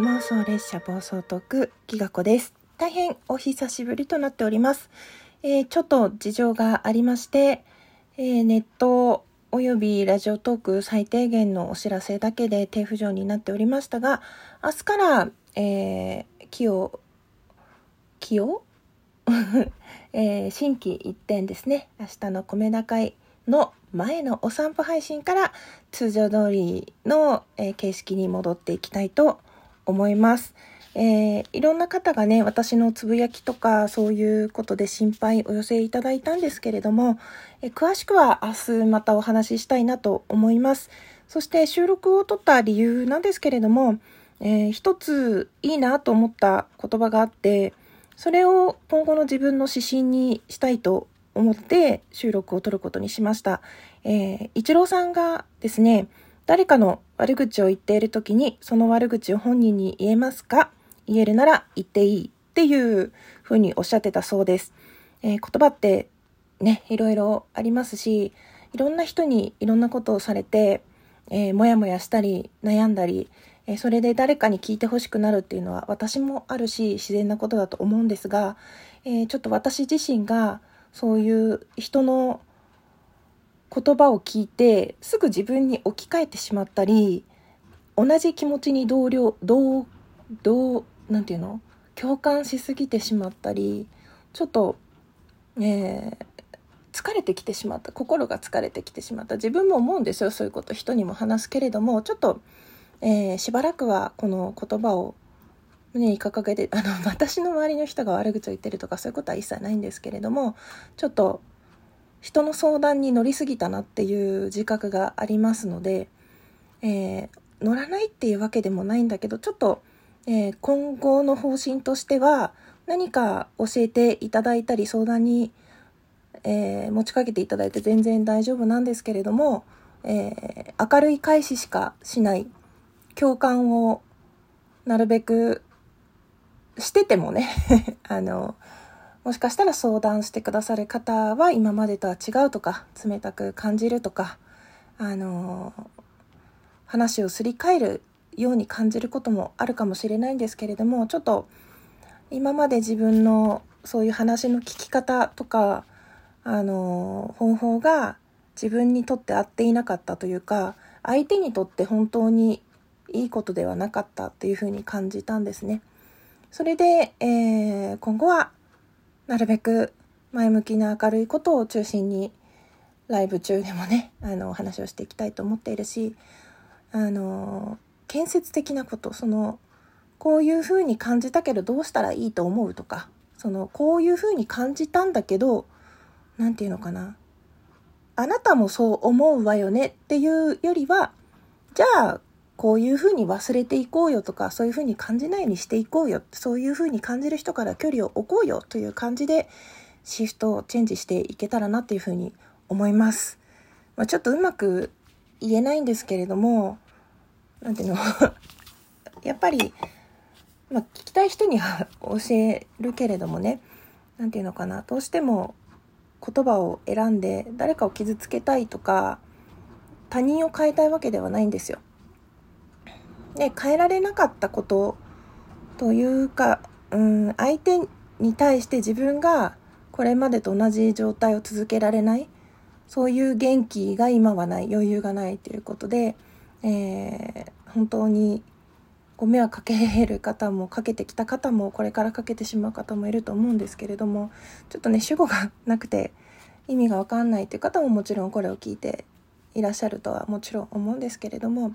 妄想列車暴走特ギガ子です。大変お久しぶりとなっております、えー、ちょっと事情がありまして、えー、ネットおよびラジオトーク最低限のお知らせだけで低浮上になっておりましたが明日から、えー、気を気を？えー、新規一点ですね。明日の米高いの前のお散歩配信から通常通りの、えー、形式に戻っていきたいと思います。えー、いろんな方がね、私のつぶやきとかそういうことで心配お寄せいただいたんですけれども、えー、詳しくは明日またお話ししたいなと思います。そして収録を取った理由なんですけれども、えー、一ついいなと思った言葉があって、それを今後の自分の指針にしたいと思って収録を取ることにしました。えー、一郎さんがですね、誰かの悪口を言っている時に、その悪口を本人に言えますか？言えるなら言っていいっていうふうにおっしゃってたそうです。えー、言葉ってね、いろいろありますし、いろんな人にいろんなことをされて、えー、もやもやしたり、悩んだり、えー、それで誰かに聞いてほしくなるっていうのは私もあるし、自然なことだと思うんですが、えー、ちょっと私自身がそういう人の言葉を聞いてすぐ自分に置き換えてしまったり同じ気持ちに同僚同同なんていうの？共感しすぎてしまったりちょっと、えー、疲れてきてしまった心が疲れてきてしまった。自分も思うんですよそういうこと。人にも話すけれどもちょっと、えー、しばらくはこの言葉を胸に掲げてあの私の周りの人が悪口を言ってるとかそういうことは一切ないんですけれどもちょっと人の相談に乗りすぎたなっていう自覚がありますので、えー、乗らないっていうわけでもないんだけどちょっと、えー、今後の方針としては何か教えていただいたり相談に、えー、持ちかけていただいて全然大丈夫なんですけれども、え明るい返ししかしない共感をなるべくしててもね あのもしかしたら相談してくださる方は今までとは違うとか冷たく感じるとかあの話をすり替えるように感じることもあるかもしれないんですけれどもちょっと今まで自分のそういう話の聞き方とかあの方法が自分にとって合っていなかったというか相手にとって本当にいいことではなかったっていうふうに感じたんですね。それで、えー、今後はなるべく前向きな明るいことを中心にライブ中でもねあの話をしていきたいと思っているしあの建設的なことそのこういうふうに感じたけどどうしたらいいと思うとかそのこういうふうに感じたんだけど何て言うのかな。あなたもそう思うわよねっていうよりはじゃあこういうふうに忘れていこうよとか、そういうふうに感じないようにしていこうよ、そういうふうに感じる人から距離を置こうよという感じで、シフトをチェンジしていけたらなっていうふうに思います。まあ、ちょっとうまく言えないんですけれども、なんていうの？やっぱり、まあ、聞きたい人には教えるけれどもね、なんていうのかな、どうしても言葉を選んで誰かを傷つけたいとか、他人を変えたいわけではないんですよ。ね、変えられなかったことというか、うん、相手に対して自分がこれまでと同じ状態を続けられないそういう元気が今はない余裕がないということで、えー、本当にご迷惑かける方もかけてきた方もこれからかけてしまう方もいると思うんですけれどもちょっとね主語がなくて意味が分かんないという方ももちろんこれを聞いていらっしゃるとはもちろん思うんですけれども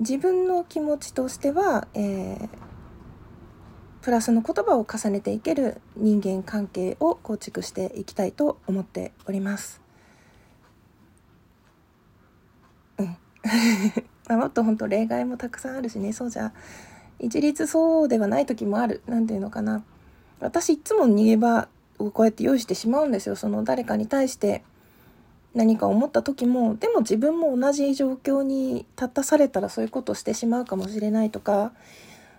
自分の気持ちとしては、えー、プラスの言葉を重ねていける人間関係を構築していきたいと思っております。うん。もっと本当例外もたくさんあるしね、そうじゃ、一律そうではない時もある。なんていうのかな。私いつも逃げ場をこうやって用意してしまうんですよ。その誰かに対して、何か思った時もでも自分も同じ状況に立たされたらそういうことをしてしまうかもしれないとか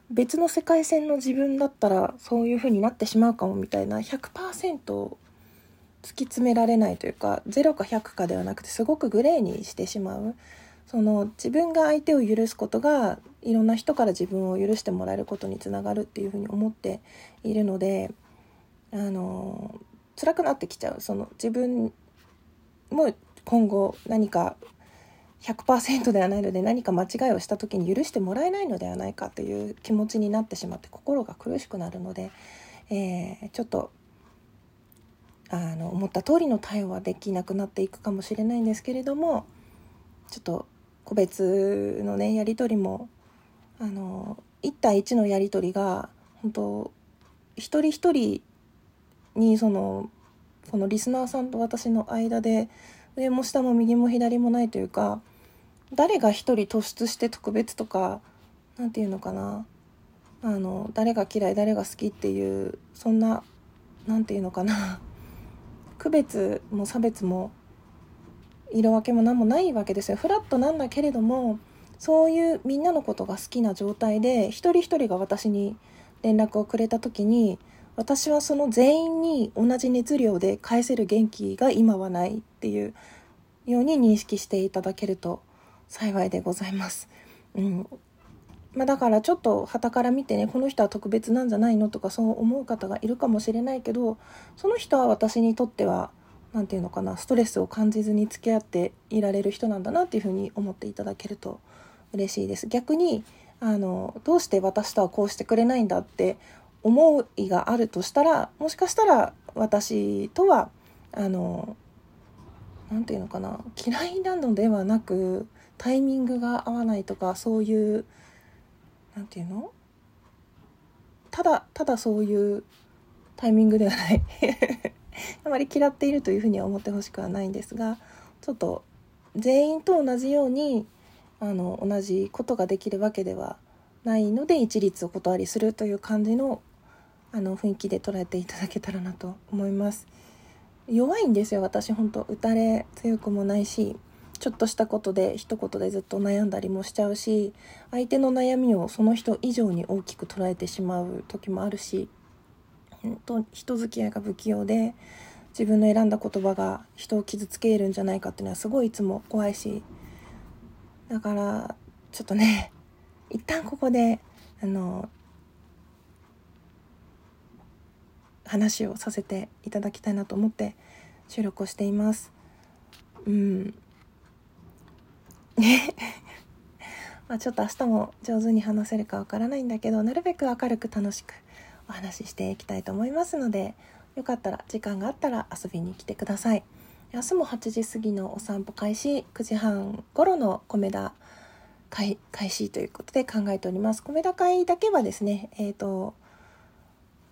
別の世界線の自分だったらそういう風になってしまうかもみたいな100%突き詰められないというか0か100かではなくてすごくグレーにしてしまう。その自分が相手を許すことがいろんな人から自分を許してもらえることにつながるっていうふうに思っているのであの辛くなってきちゃう。その自分も今後何か100%ではないので何か間違いをした時に許してもらえないのではないかという気持ちになってしまって心が苦しくなるので、えー、ちょっとあの思った通りの対応はできなくなっていくかもしれないんですけれどもちょっと個別のねやり取りもあの1対1のやり取りが本当一人一人にそのこのリスナーさんと私の間で上も下も右も左もないというか誰が一人突出して特別とか何て言うのかな。あの誰が嫌い誰が好きっていうそんな何て言うのかな。区別も差別も色分けも何もないわけですよ。フラットなんだけれどもそういうみんなのことが好きな状態で一人一人が私に連絡をくれた時に私はその全員に同じ熱量で返せる元気が今はないっていうように認識していただけると幸いでございます。うんまあ、だからちょっと傍から見てねこの人は特別なんじゃないのとかそう思う方がいるかもしれないけどその人は私にとっては何て言うのかなストレスを感じずに付き合っていられる人なんだなっていうふうに思っていただけると嬉しいです。逆にあのどうして私とはこうしてくれないんだって思いがあるとしたらもしかしたら私とはあの何て言うのかな嫌いなのではなくタイミングが合わないとかそういう何て言うの？ただただそういうタイミングではない。あまり嫌っているというふうには思ってほしくはないんですがちょっと全員と同じようにあの同じことができるわけではないので一律お断りするという感じのあの雰囲気で捉えていただけたらなと思います。弱いんですよ私本当。打たれ強くもないしちょっとしたことで一言でずっと悩んだりもしちゃうし相手の悩みをその人以上に大きく捉えてしまう時もあるし本当人付き合いが不器用で自分の選んだ言葉が人を傷つけるんじゃないかっていうのはすごいいつも怖いしだからちょっとね一旦ここであの話をさせていただきたいなと思って収録をしています。うん。まあちょっと明日も上手に話せるかわからないんだけどなるべく明るく楽しくお話ししていきたいと思いますのでよかったら時間があったら遊びに来てください。明日も8時過ぎのお散歩開始9時半頃の米田開始ということで考えております。米田会だけはですねえっ、ー、と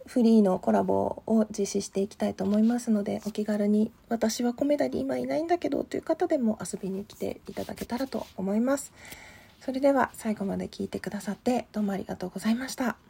フリーのコラボを実施していきたいと思いますのでお気軽に私はコメダに今いないんだけどという方でも遊びに来ていただけたらと思います。それでは最後まで聞いてくださってどうもありがとうございました。